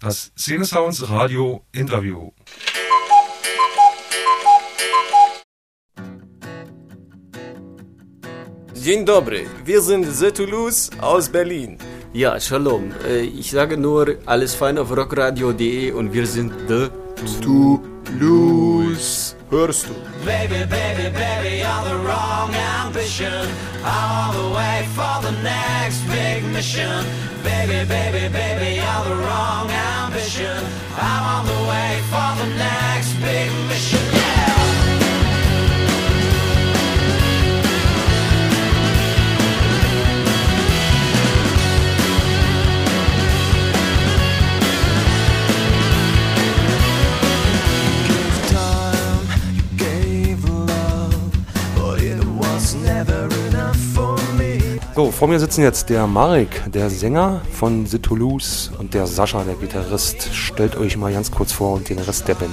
Das Szene Sounds Radio Interview. Dzień dobry, wir sind The Toulouse aus Berlin. Ja, Shalom. Äh, Ich sage nur alles fein auf rockradio.de und wir sind The Toulouse. Hörst du? Baby, baby, baby, you're the wrong ambition. The way for the next big mission. Baby, baby, baby, the wrong ambition. I'm on the way for the next big mission. Vor mir sitzen jetzt der Marek, der Sänger von The Toulouse und der Sascha, der Gitarrist. Stellt euch mal ganz kurz vor und den Rest der Band.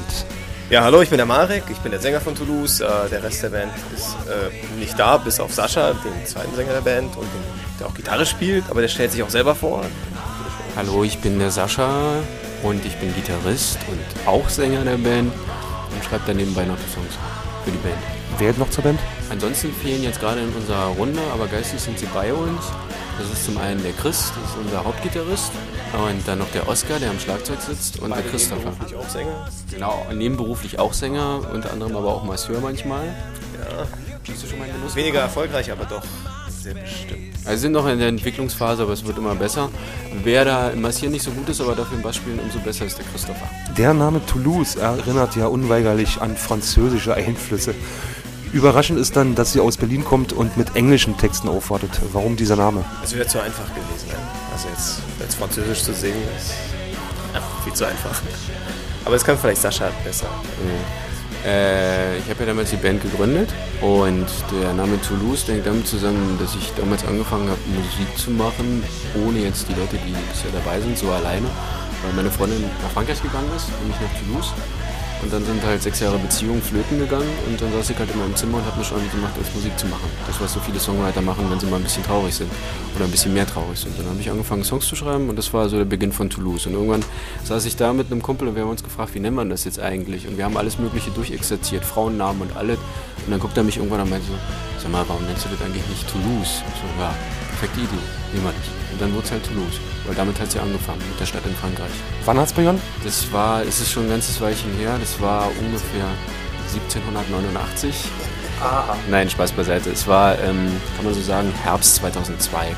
Ja, hallo, ich bin der Marek, ich bin der Sänger von Toulouse. Äh, der Rest der Band ist äh, nicht da, bis auf Sascha, den zweiten Sänger der Band, und den, der auch Gitarre spielt, aber der stellt sich auch selber vor. Hallo, ich bin der Sascha und ich bin Gitarrist und auch Sänger der Band und schreibe dann nebenbei noch die Songs für die Band. Wer noch zur Band? Ansonsten fehlen jetzt gerade in unserer Runde, aber geistig sind sie bei uns. Das ist zum einen der Chris, das ist unser Hauptgitarrist. Und dann noch der Oscar, der am Schlagzeug sitzt. Und der Christopher. Ich auch Sänger. Genau, nebenberuflich auch Sänger, unter anderem aber auch Masseur manchmal. Ja. Hast du schon mal Genuss Weniger bekommen? erfolgreich, aber doch sehr bestimmt. Also sind noch in der Entwicklungsphase, aber es wird immer besser. Wer da im Massieren nicht so gut ist, aber dafür im Bass spielen umso besser ist der Christopher. Der Name Toulouse erinnert ja unweigerlich an französische Einflüsse. Überraschend ist dann, dass sie aus Berlin kommt und mit englischen Texten aufwartet. Warum dieser Name? Es wäre zu einfach gewesen. Also jetzt, jetzt Französisch zu singen, ist viel zu einfach. Aber es kann vielleicht Sascha besser. Äh, ich habe ja damals die Band gegründet und der Name Toulouse hängt damit zusammen, dass ich damals angefangen habe, Musik zu machen, ohne jetzt die Leute, die bisher dabei sind, so alleine. Weil meine Freundin nach Frankreich gegangen ist, nämlich nach Toulouse. Und dann sind halt sechs Jahre Beziehung flöten gegangen und dann saß ich halt in meinem Zimmer und habe mir schon gemacht, als Musik zu machen. Das, was so viele Songwriter machen, wenn sie mal ein bisschen traurig sind oder ein bisschen mehr traurig sind. Und dann habe ich angefangen, Songs zu schreiben und das war so der Beginn von Toulouse. Und irgendwann saß ich da mit einem Kumpel und wir haben uns gefragt, wie nennt man das jetzt eigentlich? Und wir haben alles Mögliche durchexerziert, Frauennamen und alles. Und dann guckt er mich irgendwann an und meinte so, sag mal, warum nennst du das eigentlich nicht Toulouse? Ich so, ja, perfekte Idee, nehmen wir das. Und dann wurde es halt Toulouse, weil damit hat sie angefangen, mit der Stadt in Frankreich. Wann hat's begonnen? Das war, es ist schon ein ganzes Weilchen her, das war ungefähr 1789. Nein, Spaß beiseite. Es war, ähm, kann man so sagen, Herbst 2002,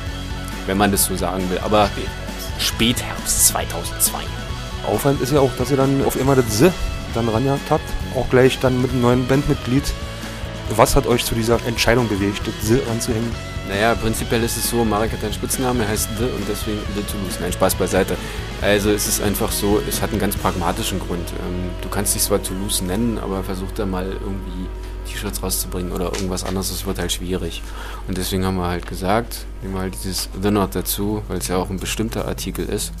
wenn man das so sagen will. Aber Spätherbst 2002. Aufwand ist ja auch, dass ihr dann auf immer das S dann ranjagt habt. Auch gleich dann mit einem neuen Bandmitglied. Was hat euch zu dieser Entscheidung bewegt, das S ranzuhängen? Naja, prinzipiell ist es so, Marek hat einen Spitznamen, er heißt The und deswegen The Toulouse. Nein, Spaß beiseite. Also es ist einfach so, es hat einen ganz pragmatischen Grund. Ähm, du kannst dich zwar Toulouse nennen, aber versuch da mal irgendwie T-Shirts rauszubringen oder irgendwas anderes, das wird halt schwierig. Und deswegen haben wir halt gesagt, nehmen wir halt dieses The noch dazu, weil es ja auch ein bestimmter Artikel ist.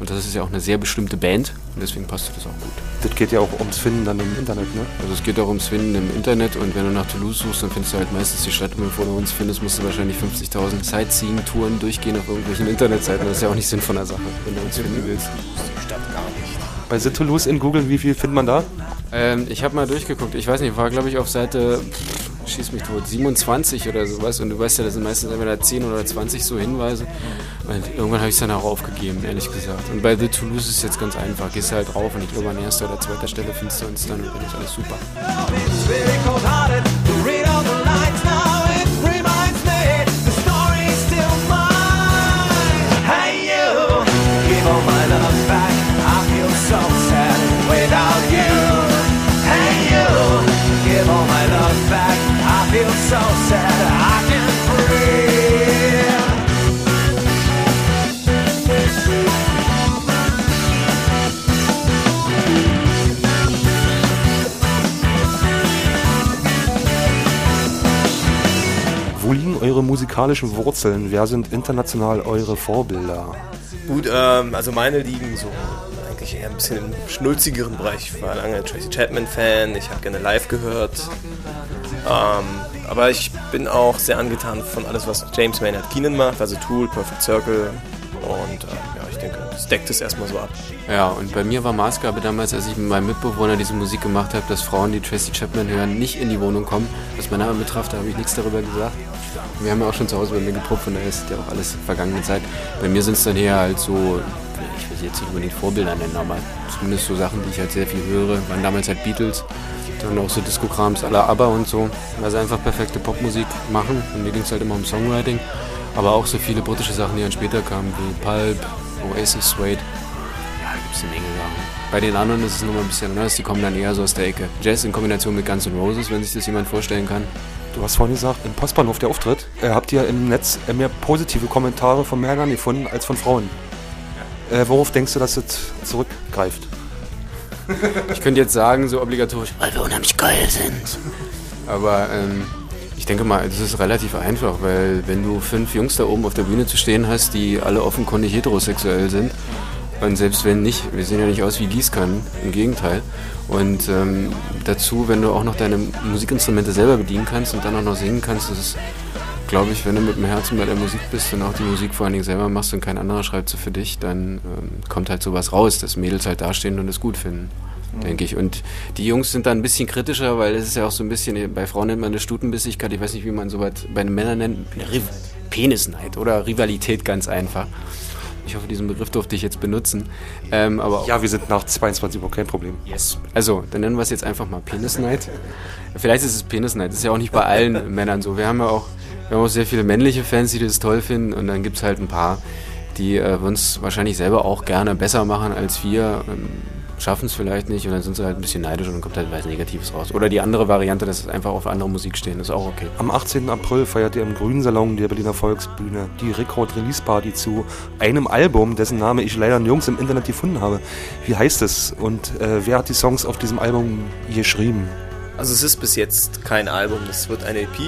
Und das ist ja auch eine sehr bestimmte Band und deswegen passt das auch gut. Das geht ja auch ums Finden dann im Internet, ne? Also es geht auch ums Finden im Internet und wenn du nach Toulouse suchst, dann findest du halt meistens die Stadt. Bevor du uns findest, musst du wahrscheinlich 50.000 Sightseeing-Touren durchgehen auf irgendwelchen Internetseiten. Das ist ja auch nicht Sinn von der Sache, wenn du uns finden willst. Die Stadt gar nicht. Bei The Toulouse in Google, wie viel findet man da? Ähm, ich habe mal durchgeguckt. Ich weiß nicht, war glaube ich auf Seite, schieß mich tot, 27 oder sowas. Und du weißt ja, das sind meistens entweder 10 oder 20 so Hinweise. Und irgendwann habe ich es dann auch aufgegeben, ehrlich gesagt. Und bei The Toulouse ist es jetzt ganz einfach. Gehst halt drauf und ich glaube an erster oder zweiter Stelle findest du uns dann und dann ist alles super. Musikalischen Wurzeln? Wer sind international eure Vorbilder? Gut, ähm, also meine liegen so eigentlich eher ein bisschen im schnulzigeren Bereich. Ich war lange Tracy Chapman-Fan, ich habe gerne live gehört. Ähm, aber ich bin auch sehr angetan von alles, was James Maynard Keenan macht, also Tool, Perfect Circle. Und ähm, ja, ich denke, das deckt es erstmal so ab. Ja, und bei mir war Maßgabe damals, als ich mit meinem Mitbewohner diese Musik gemacht habe, dass Frauen, die Tracy Chapman hören, nicht in die Wohnung kommen. Was mein Name betraf, da habe ich nichts darüber gesagt. Wir haben ja auch schon zu Hause bei mir geprobt, von daher ist ja auch alles vergangene Zeit. Bei mir sind es dann eher halt so, ich will sie jetzt nicht unbedingt Vorbilder nennen, aber zumindest so Sachen, die ich halt sehr viel höre. Waren damals halt Beatles, dann auch so Discograms aller ABBA und so, weil sie einfach perfekte Popmusik machen. Und mir ging es halt immer um Songwriting. Aber auch so viele britische Sachen, die dann später kamen, wie Pulp, Oasis, Suede. Ja, da gibt es eine Menge Sachen. Bei den anderen ist es nochmal ein bisschen anders, die kommen dann eher so aus der Ecke. Jazz in Kombination mit Guns N' Roses, wenn sich das jemand vorstellen kann. Du hast vorhin gesagt, im Postbahnhof der Auftritt, äh, habt ihr im Netz äh, mehr positive Kommentare von Männern gefunden als von Frauen. Äh, worauf denkst du, dass es zurückgreift? Ich könnte jetzt sagen, so obligatorisch, weil wir unheimlich geil sind. Aber ähm, ich denke mal, das ist relativ einfach, weil wenn du fünf Jungs da oben auf der Bühne zu stehen hast, die alle offenkundig heterosexuell sind, und selbst wenn nicht, wir sehen ja nicht aus wie Gießkannen, im Gegenteil. Und ähm, dazu, wenn du auch noch deine Musikinstrumente selber bedienen kannst und dann auch noch singen kannst, das ist, glaube ich, wenn du mit dem Herzen bei der Musik bist und auch die Musik vor allen Dingen selber machst und kein anderer schreibt sie für dich, dann ähm, kommt halt sowas raus, dass Mädels halt dastehen und es gut finden. Denke ich. Und die Jungs sind da ein bisschen kritischer, weil es ist ja auch so ein bisschen, bei Frauen nennt man das Stutenbissigkeit, ich weiß nicht, wie man sowas bei den Männern nennt, Penisneid oder Rivalität ganz einfach. Ich hoffe, diesen Begriff durfte ich jetzt benutzen. Ähm, aber Ja, wir sind nach 22 Uhr kein Problem. Yes. Also, dann nennen wir es jetzt einfach mal Penisneid. Vielleicht ist es Penisneid. Das ist ja auch nicht bei allen Männern so. Wir haben ja auch, wir haben auch sehr viele männliche Fans, die das toll finden. Und dann gibt es halt ein paar, die äh, uns wahrscheinlich selber auch gerne besser machen als wir. Ähm, Schaffen es vielleicht nicht und dann sind sie halt ein bisschen neidisch und dann kommt halt was Negatives raus. Oder die andere Variante, dass sie einfach auf andere Musik stehen, ist auch okay. Am 18. April feiert ihr im Grünen Salon der Berliner Volksbühne die Record-Release-Party zu einem Album, dessen Name ich leider nirgends im Internet gefunden habe. Wie heißt es und äh, wer hat die Songs auf diesem Album geschrieben? Also es ist bis jetzt kein Album, das wird eine EP,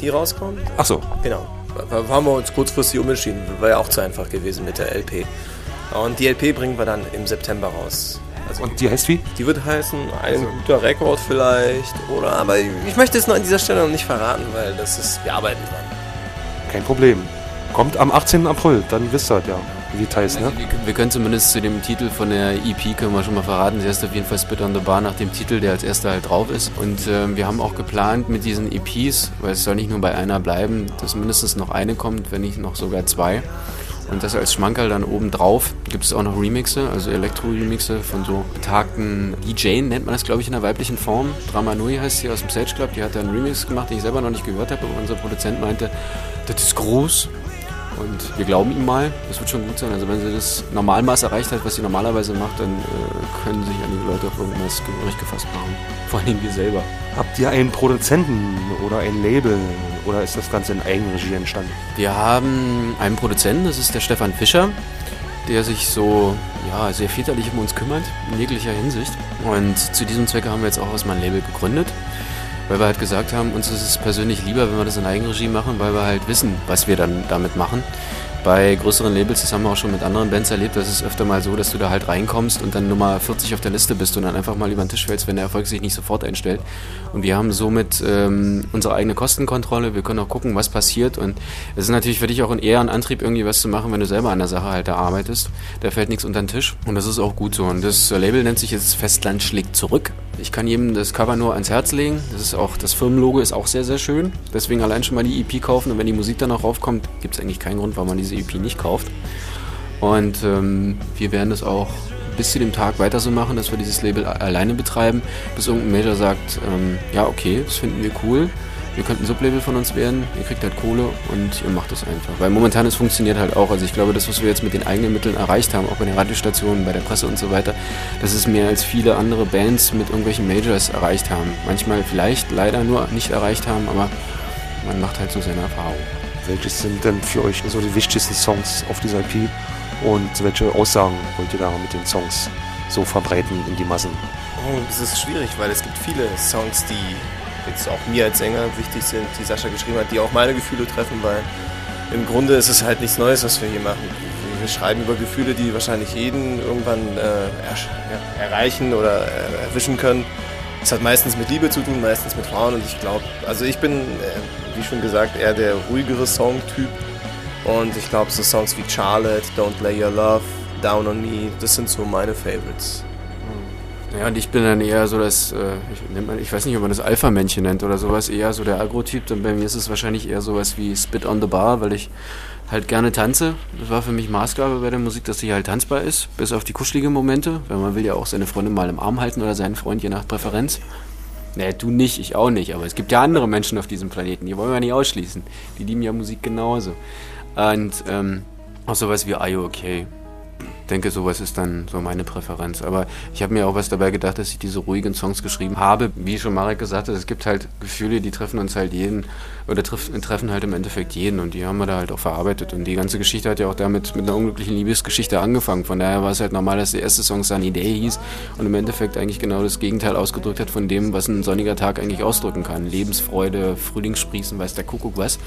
die rauskommt. Ach so, Genau. Da haben wir uns kurzfristig umentschieden, war ja auch zu einfach gewesen mit der LP. Und die LP bringen wir dann im September raus. Also und die heißt wie? die wird heißen, ein guter Rekord vielleicht, oder, aber ich möchte es noch an dieser Stelle noch nicht verraten, weil das ist, wir arbeiten dran. Kein Problem. Kommt am 18. April, dann wisst ihr halt ja, wie es heißt, ne? Wir, wir können zumindest zu dem Titel von der EP können wir schon mal verraten. Sie heißt auf jeden Fall Spit on the Bar nach dem Titel, der als erster halt drauf ist. Und ähm, wir haben auch geplant mit diesen EPs, weil es soll nicht nur bei einer bleiben, dass mindestens noch eine kommt, wenn nicht noch sogar zwei. Und das als Schmankerl dann oben drauf gibt es auch noch Remixe, also Elektro-Remixe von so betagten DJ, nennt man das glaube ich in der weiblichen Form. Drama Nui heißt sie aus dem Sage Club, die hat da einen Remix gemacht, den ich selber noch nicht gehört habe, aber unser Produzent meinte, das ist groß. Und wir glauben ihm mal, das wird schon gut sein. Also wenn sie das Normalmaß erreicht hat, was sie normalerweise macht, dann äh, können sich einige Leute auf irgendwas gehörig gefasst machen. Vor allem wir selber. Habt ihr einen Produzenten oder ein Label oder ist das Ganze in Eigenregie entstanden? Wir haben einen Produzenten, das ist der Stefan Fischer, der sich so ja, sehr väterlich um uns kümmert, in jeglicher Hinsicht. Und zu diesem Zwecke haben wir jetzt auch erstmal ein Label gegründet, weil wir halt gesagt haben, uns ist es persönlich lieber, wenn wir das in Eigenregie machen, weil wir halt wissen, was wir dann damit machen. Bei größeren Labels, das haben wir auch schon mit anderen Bands erlebt, das ist öfter mal so, dass du da halt reinkommst und dann Nummer 40 auf der Liste bist und dann einfach mal über den Tisch fällst, wenn der Erfolg sich nicht sofort einstellt. Und wir haben somit ähm, unsere eigene Kostenkontrolle, wir können auch gucken, was passiert und es ist natürlich für dich auch ein eher ein Antrieb, irgendwie was zu machen, wenn du selber an der Sache halt da arbeitest. Da fällt nichts unter den Tisch und das ist auch gut so. Und das Label nennt sich jetzt Festland schlägt zurück. Ich kann jedem das Cover nur ans Herz legen. Das ist auch, das Firmenlogo ist auch sehr, sehr schön. Deswegen allein schon mal die EP kaufen und wenn die Musik dann noch raufkommt, gibt es eigentlich keinen Grund, warum man diese EP nicht kauft. Und ähm, wir werden das auch bis zu dem Tag weiter so machen, dass wir dieses Label alleine betreiben, bis irgendein Major sagt, ähm, ja okay, das finden wir cool, ihr könnt ein Sublabel von uns werden, ihr kriegt halt Kohle und ihr macht das einfach. Weil momentan es funktioniert halt auch. Also ich glaube, das, was wir jetzt mit den eigenen Mitteln erreicht haben, auch bei den Radiostationen, bei der Presse und so weiter, das ist mehr als viele andere Bands mit irgendwelchen Majors erreicht haben. Manchmal vielleicht leider nur nicht erreicht haben, aber man macht halt so seine Erfahrung. Welches sind denn für euch so die wichtigsten Songs auf dieser EP und welche Aussagen wollt ihr da mit den Songs so verbreiten in die Massen? Oh, das ist schwierig, weil es gibt viele Songs, die jetzt auch mir als Sänger wichtig sind, die Sascha geschrieben hat, die auch meine Gefühle treffen, weil im Grunde ist es halt nichts Neues, was wir hier machen. Wir schreiben über Gefühle, die wahrscheinlich jeden irgendwann äh, ersch- ja, erreichen oder äh, erwischen können. Es hat meistens mit Liebe zu tun, meistens mit Frauen und ich glaube, also ich bin, äh, wie schon gesagt, eher der ruhigere Songtyp und ich glaube, so Songs wie Charlotte, Don't Lay Your Love, Down on Me, das sind so meine Favorites. Ja, und ich bin dann eher so das, äh, ich, man, ich weiß nicht, ob man das Alpha-Männchen nennt oder sowas, eher so der Agro-Typ. Und bei mir ist es wahrscheinlich eher sowas wie Spit on the Bar, weil ich halt gerne tanze. Das war für mich Maßgabe bei der Musik, dass sie halt tanzbar ist, bis auf die kuscheligen Momente, weil man will ja auch seine Freundin mal im Arm halten oder seinen Freund je nach Präferenz. Nee, du nicht, ich auch nicht, aber es gibt ja andere Menschen auf diesem Planeten, die wollen wir nicht ausschließen. Die lieben ja Musik genauso. Und ähm, auch sowas wie Are You Okay? Denke, sowas ist dann so meine Präferenz. Aber ich habe mir auch was dabei gedacht, dass ich diese ruhigen Songs geschrieben habe. Wie schon Marek gesagt hat, es gibt halt Gefühle, die treffen uns halt jeden oder treff, treffen halt im Endeffekt jeden und die haben wir da halt auch verarbeitet. Und die ganze Geschichte hat ja auch damit mit einer unglücklichen Liebesgeschichte angefangen. Von daher war es halt normal, dass der erste Song Sunny Day hieß und im Endeffekt eigentlich genau das Gegenteil ausgedrückt hat von dem, was ein sonniger Tag eigentlich ausdrücken kann. Lebensfreude, Frühlingssprießen, weiß der Kuckuck was.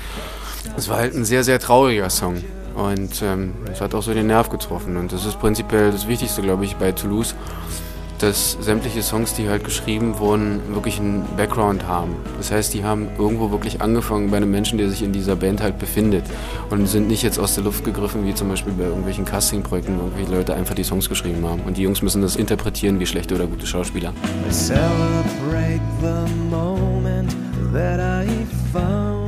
Es war halt ein sehr, sehr trauriger Song. Und ähm, hat auch so den Nerv getroffen. Und das ist prinzipiell das Wichtigste, glaube ich, bei Toulouse, dass sämtliche Songs, die halt geschrieben wurden, wirklich einen Background haben. Das heißt, die haben irgendwo wirklich angefangen bei einem Menschen, der sich in dieser Band halt befindet. Und sind nicht jetzt aus der Luft gegriffen, wie zum Beispiel bei irgendwelchen Castingprojekten, wo irgendwelche Leute einfach die Songs geschrieben haben. Und die Jungs müssen das interpretieren wie schlechte oder gute Schauspieler. Celebrate the moment that I found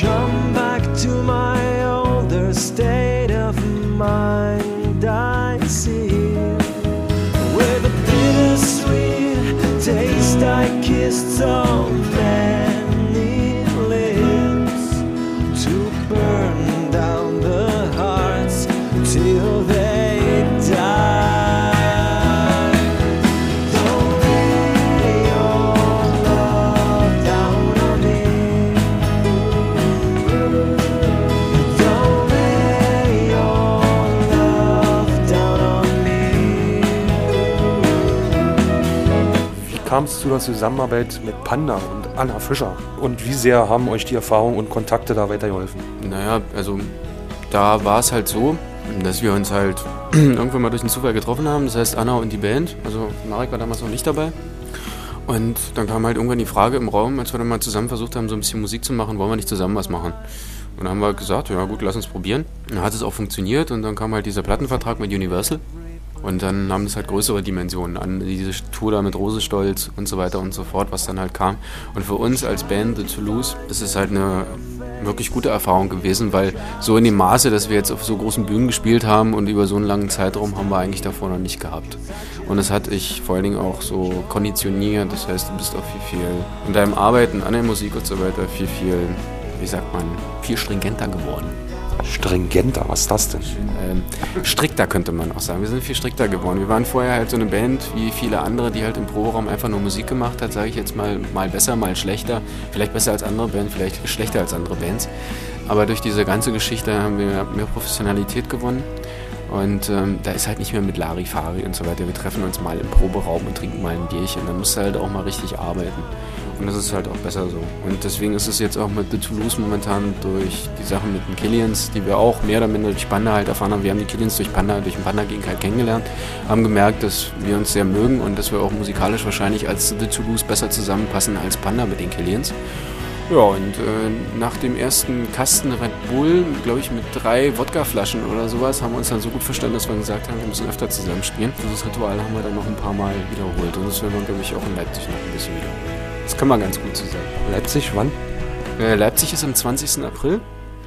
Come back to my older state of mind. I see with a bittersweet taste. I kissed so many kam es zu der Zusammenarbeit mit Panda und Anna Fischer? Und wie sehr haben euch die Erfahrungen und Kontakte da weitergeholfen? Naja, also da war es halt so, dass wir uns halt irgendwann mal durch den Zufall getroffen haben. Das heißt, Anna und die Band. Also Marek war damals noch nicht dabei. Und dann kam halt irgendwann die Frage im Raum, als wir dann mal zusammen versucht haben, so ein bisschen Musik zu machen, wollen wir nicht zusammen was machen? Und dann haben wir gesagt, ja gut, lass uns probieren. Dann hat es auch funktioniert und dann kam halt dieser Plattenvertrag mit Universal. Und dann nahm das halt größere Dimensionen an, diese Tour da mit Rosestolz und so weiter und so fort, was dann halt kam. Und für uns als Band The Toulouse ist es halt eine wirklich gute Erfahrung gewesen, weil so in dem Maße, dass wir jetzt auf so großen Bühnen gespielt haben und über so einen langen Zeitraum haben wir eigentlich davor noch nicht gehabt. Und das hat ich vor allen Dingen auch so konditioniert, das heißt, du bist auch viel, viel in deinem Arbeiten an der Musik und so weiter viel, viel, wie sagt man, viel stringenter geworden. Stringenter, was ist das denn? Ähm, strikter könnte man auch sagen. Wir sind viel strikter geworden. Wir waren vorher halt so eine Band wie viele andere, die halt im Proberaum einfach nur Musik gemacht hat, sage ich jetzt mal, mal besser, mal schlechter. Vielleicht besser als andere Bands, vielleicht schlechter als andere Bands. Aber durch diese ganze Geschichte haben wir mehr Professionalität gewonnen. Und ähm, da ist halt nicht mehr mit Larifari und so weiter. Wir treffen uns mal im Proberaum und trinken mal ein Bierchen. Da musst du halt auch mal richtig arbeiten. Und das ist halt auch besser so. Und deswegen ist es jetzt auch mit The Toulouse momentan durch die Sachen mit den Killians, die wir auch mehr oder minder durch Panda halt erfahren haben. Wir haben die Killians durch Panda, durch den Panda-Gig halt kennengelernt, haben gemerkt, dass wir uns sehr mögen und dass wir auch musikalisch wahrscheinlich als The Toulouse besser zusammenpassen als Panda mit den Killians. Ja, und äh, nach dem ersten Kasten Red Bull, glaube ich, mit drei Wodkaflaschen oder sowas, haben wir uns dann so gut verstanden, dass wir gesagt haben, wir müssen öfter zusammen spielen. Dieses Ritual haben wir dann noch ein paar Mal wiederholt. Und das werden wir, glaube ich, auch in Leipzig noch ein bisschen wiederholen. Das können wir ganz gut zusammen. Leipzig, wann? Äh, Leipzig ist am 20. April.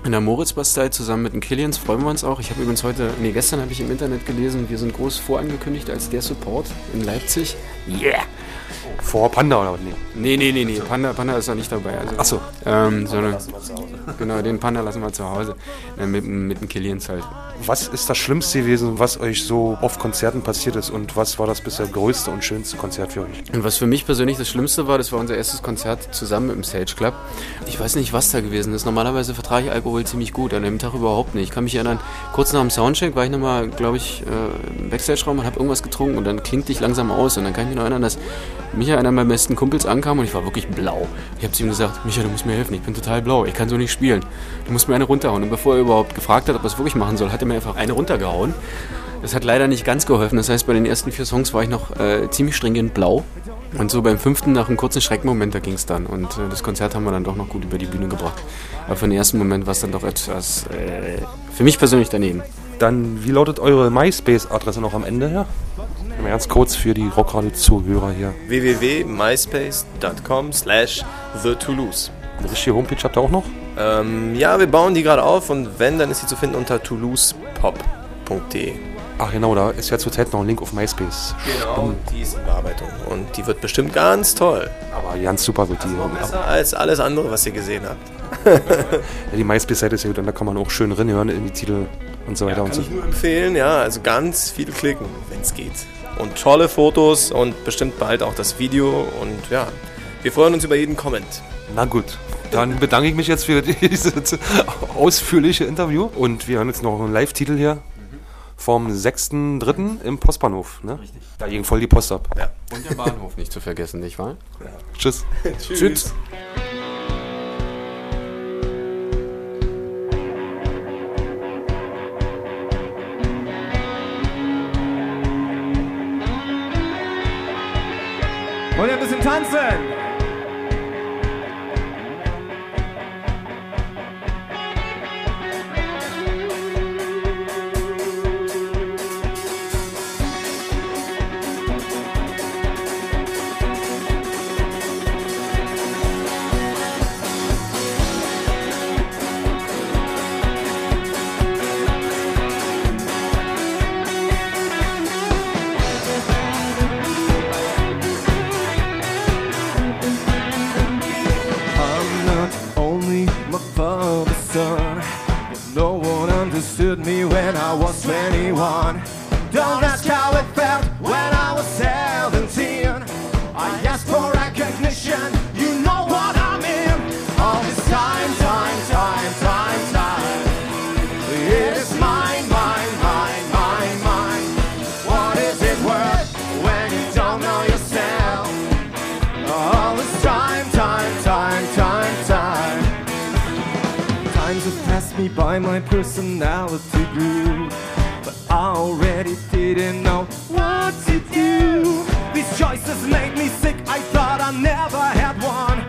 In der Moritzbastei zusammen mit den Killians freuen wir uns auch. Ich habe übrigens heute, nee, gestern habe ich im Internet gelesen, wir sind groß vorangekündigt als der Support in Leipzig. Yeah! Vor Panda oder was? Nee. Nee, nee, nee, nee. Panda, Panda ist da nicht dabei. Also, Achso. ähm, sondern, genau, den Panda lassen wir zu Hause. Äh, mit, mit den Killians halt. Was ist das Schlimmste gewesen, was euch so auf Konzerten passiert ist und was war das bisher größte und schönste Konzert für euch? Und was für mich persönlich das Schlimmste war, das war unser erstes Konzert zusammen im Sage Club. Ich weiß nicht, was da gewesen ist. Normalerweise vertrage ich Alkohol ziemlich gut, an dem Tag überhaupt nicht. Ich kann mich erinnern, kurz nach dem Soundcheck war ich nochmal, glaube ich, äh, im Backstage-Raum und habe irgendwas getrunken und dann klingt ich langsam aus. Und dann kann ich mich noch erinnern, dass Micha, einer meiner besten Kumpels, ankam und ich war wirklich blau. Ich habe zu ihm gesagt, Micha, du musst mir helfen, ich bin total blau, ich kann so nicht spielen. Du musst mir eine runterhauen. Und bevor er überhaupt gefragt hat, ob er es wirklich machen soll, hat er mir einfach eine runtergehauen. Das hat leider nicht ganz geholfen. Das heißt, bei den ersten vier Songs war ich noch äh, ziemlich stringent blau. Und so beim fünften, nach einem kurzen Schreckmoment, da ging es dann. Und äh, das Konzert haben wir dann doch noch gut über die Bühne gebracht. Aber für den ersten Moment war es dann doch etwas, äh, für mich persönlich daneben. Dann, wie lautet eure MySpace-Adresse noch am Ende her? Mal ganz kurz für die Rockradio-Zuhörer hier. www.myspace.com slash The Toulouse. Eine richtige Homepage habt ihr auch noch? Ähm, ja, wir bauen die gerade auf und wenn, dann ist sie zu finden unter toulousepop.de. Ach genau, da ist ja zurzeit noch ein Link auf MySpace. Genau, die ist in Bearbeitung und die wird bestimmt ganz toll. Aber ganz super wird die. Besser als alles andere, was ihr gesehen habt. Ja, die MySpace-Seite ist ja gut und da kann man auch schön reinhören in die Titel und so weiter und Kann so. ich nur empfehlen, ja, also ganz viel klicken, wenn es geht. Und tolle Fotos und bestimmt bald auch das Video und ja, wir freuen uns über jeden Comment. Na gut, dann bedanke ich mich jetzt für dieses ausführliche Interview und wir hören jetzt noch einen Live-Titel hier vom 6.3. im Postbahnhof. Ne? Richtig. Da ging voll die Post ab. Ja. Und der Bahnhof nicht zu vergessen, nicht wahr? Tschüss. Tschüss. Wollt ihr ein bisschen tanzen? Me by, my personality grew. But I already didn't know what to do. These choices made me sick, I thought I never had one.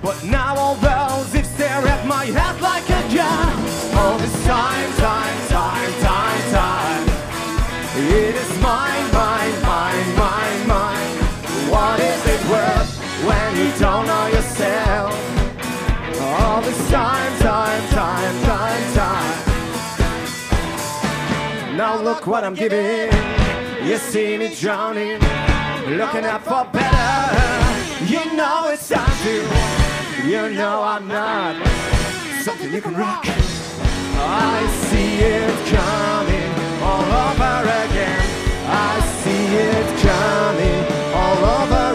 But now all those if stare at my head like a gun. All this time, time, time, time, time. It is mine, mine, mine, mine, mine. What is it worth when you don't know yourself? All this time, time, time, time. Now look what I'm giving. You see me drowning, looking up for better. You know it's time to. You know I'm not something you can rock. I see it coming all over again. I see it coming all over.